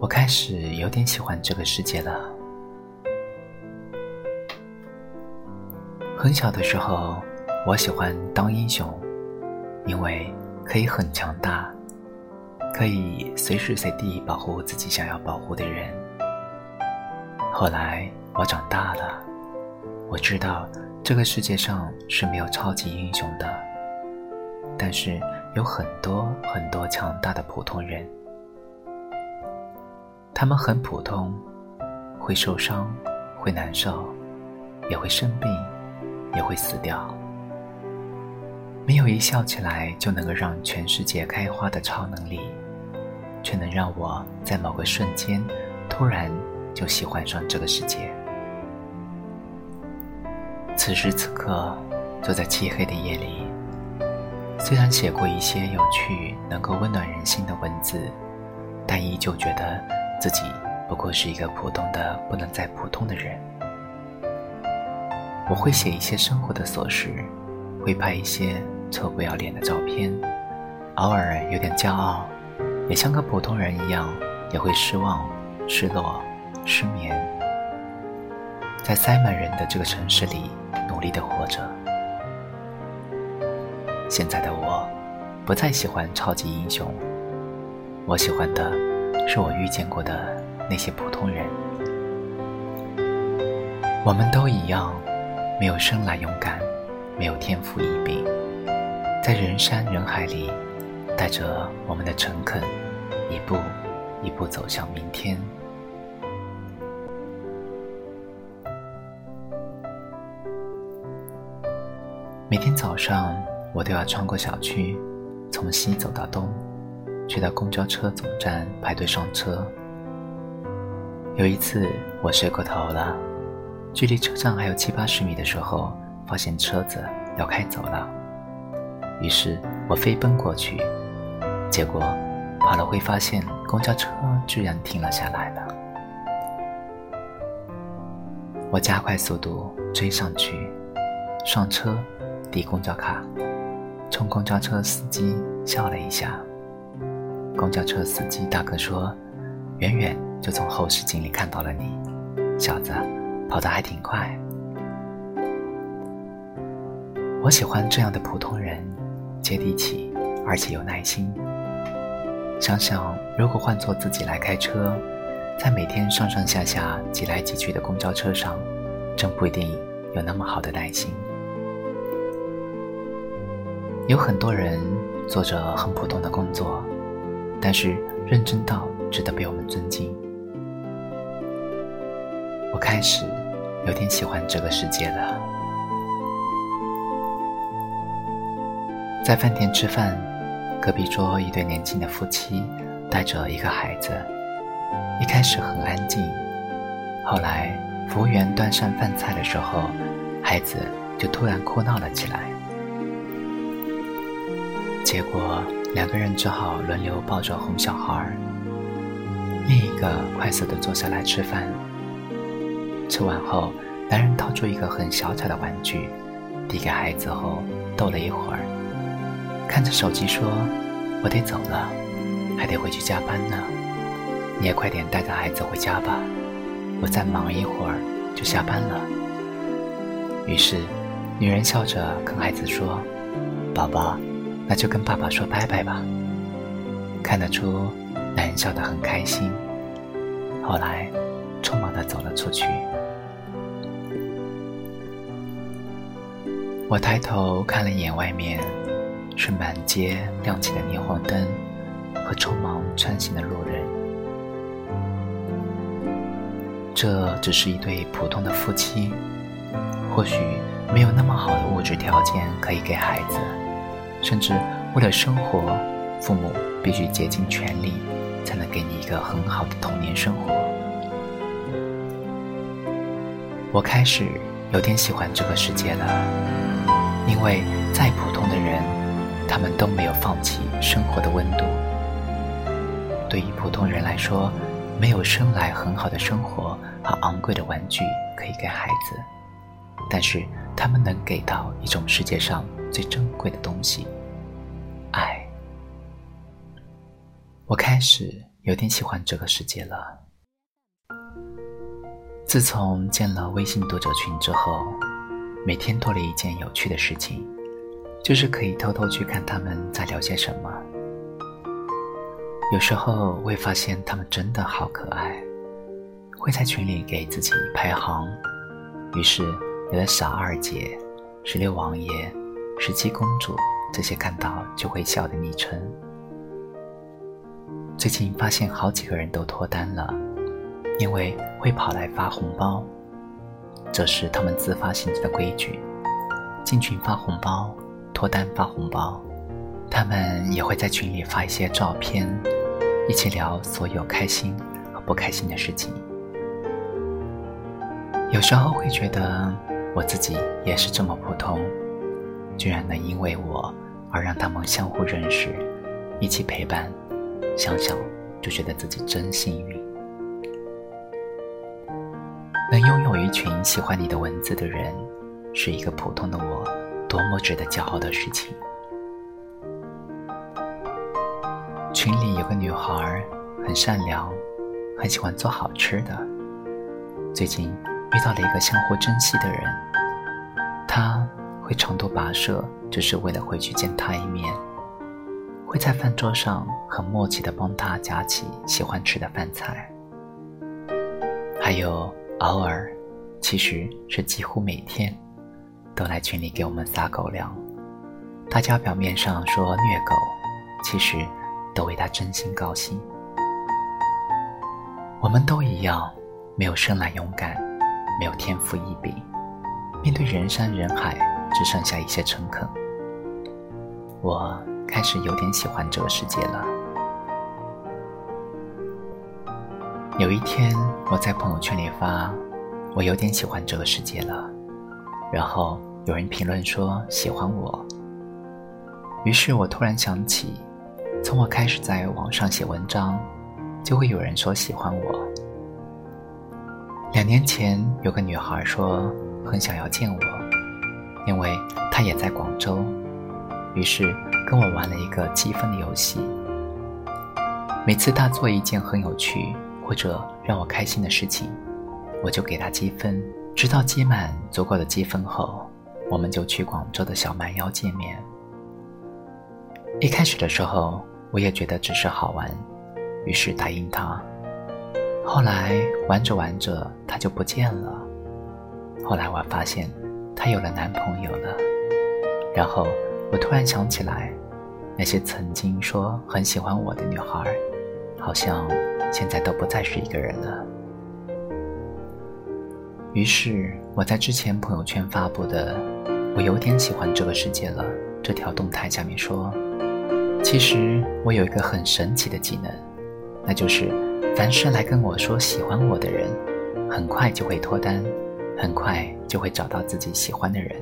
我开始有点喜欢这个世界了。很小的时候，我喜欢当英雄，因为可以很强大，可以随时随地保护自己想要保护的人。后来我长大了，我知道这个世界上是没有超级英雄的，但是有很多很多强大的普通人。他们很普通，会受伤，会难受，也会生病，也会死掉。没有一笑起来就能够让全世界开花的超能力，却能让我在某个瞬间突然就喜欢上这个世界。此时此刻，坐在漆黑的夜里，虽然写过一些有趣、能够温暖人心的文字，但依旧觉得。自己不过是一个普通的不能再普通的人。我会写一些生活的琐事，会拍一些臭不要脸的照片，偶尔有点骄傲，也像个普通人一样，也会失望、失落、失眠，在塞满人的这个城市里努力的活着。现在的我，不再喜欢超级英雄，我喜欢的。是我遇见过的那些普通人，我们都一样，没有生来勇敢，没有天赋异禀，在人山人海里，带着我们的诚恳，一步一步走向明天。每天早上，我都要穿过小区，从西走到东。去到公交车总站排队上车。有一次我睡过头了，距离车站还有七八十米的时候，发现车子要开走了，于是我飞奔过去，结果跑了会发现公交车居然停了下来了。我加快速度追上去，上车递公交卡，冲公交车司机笑了一下。公交车司机大哥说：“远远就从后视镜里看到了你，小子，跑得还挺快。”我喜欢这样的普通人，接地气，而且有耐心。想想，如果换做自己来开车，在每天上上下下挤来挤去的公交车上，真不一定有那么好的耐心。有很多人做着很普通的工作。但是认真到值得被我们尊敬。我开始有点喜欢这个世界了。在饭店吃饭，隔壁桌一对年轻的夫妻带着一个孩子，一开始很安静，后来服务员端上饭菜的时候，孩子就突然哭闹了起来，结果。两个人只好轮流抱着哄小孩儿，另一个快速地坐下来吃饭。吃完后，男人掏出一个很小巧的玩具，递给孩子后逗了一会儿，看着手机说：“我得走了，还得回去加班呢。你也快点带着孩子回家吧，我再忙一会儿就下班了。”于是，女人笑着跟孩子说：“宝宝。”那就跟爸爸说拜拜吧。看得出，男人笑得很开心。后来，匆忙的走了出去。我抬头看了一眼外面，是满街亮起的霓虹灯和匆忙穿行的路人。这只是一对普通的夫妻，或许没有那么好的物质条件可以给孩子。甚至为了生活，父母必须竭尽全力，才能给你一个很好的童年生活。我开始有点喜欢这个世界了，因为再普通的人，他们都没有放弃生活的温度。对于普通人来说，没有生来很好的生活和昂贵的玩具可以给孩子，但是他们能给到一种世界上。最珍贵的东西——爱。我开始有点喜欢这个世界了。自从建了微信读者群之后，每天多了一件有趣的事情，就是可以偷偷去看他们在聊些什么。有时候会发现他们真的好可爱，会在群里给自己排行，于是有了傻二姐、十六王爷、十七公主这些看到就会笑的昵称。最近发现好几个人都脱单了，因为会跑来发红包，这是他们自发性质的规矩。进群发红包，脱单发红包，他们也会在群里发一些照片，一起聊所有开心和不开心的事情。有时候会觉得我自己也是这么普通，居然能因为我而让他们相互认识，一起陪伴。想想就觉得自己真幸运，能拥有一群喜欢你的文字的人，是一个普通的我多么值得骄傲的事情。群里有个女孩，很善良，很喜欢做好吃的。最近遇到了一个相互珍惜的人，他会长途跋涉，只是为了回去见他一面。会在饭桌上很默契地帮他夹起喜欢吃的饭菜，还有偶尔，其实是几乎每天，都来群里给我们撒狗粮。大家表面上说虐狗，其实都为他真心高兴。我们都一样，没有生来勇敢，没有天赋异禀，面对人山人海，只剩下一些诚恳。我。开始有点喜欢这个世界了。有一天，我在朋友圈里发：“我有点喜欢这个世界了。”然后有人评论说喜欢我。于是我突然想起，从我开始在网上写文章，就会有人说喜欢我。两年前，有个女孩说很想要见我，因为他也在广州。于是。跟我玩了一个积分的游戏。每次他做一件很有趣或者让我开心的事情，我就给他积分，直到积满足够的积分后，我们就去广州的小蛮腰见面。一开始的时候，我也觉得只是好玩，于是答应他。后来玩着玩着，他就不见了。后来我发现她有了男朋友了，然后我突然想起来。那些曾经说很喜欢我的女孩，好像现在都不再是一个人了。于是我在之前朋友圈发布的“我有点喜欢这个世界了”这条动态下面说：“其实我有一个很神奇的技能，那就是凡是来跟我说喜欢我的人，很快就会脱单，很快就会找到自己喜欢的人。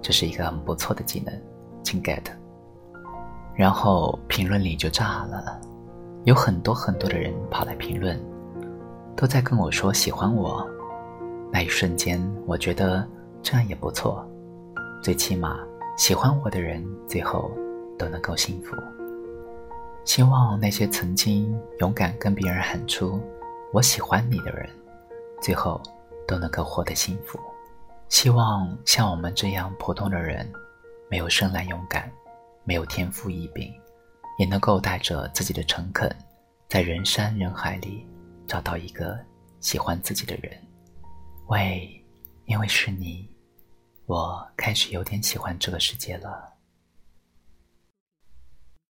这是一个很不错的技能，请 get。”然后评论里就炸了，有很多很多的人跑来评论，都在跟我说喜欢我。那一瞬间，我觉得这样也不错，最起码喜欢我的人最后都能够幸福。希望那些曾经勇敢跟别人喊出“我喜欢你”的人，最后都能够获得幸福。希望像我们这样普通的人，没有生来勇敢。没有天赋异禀，也能够带着自己的诚恳，在人山人海里找到一个喜欢自己的人。喂，因为是你，我开始有点喜欢这个世界了。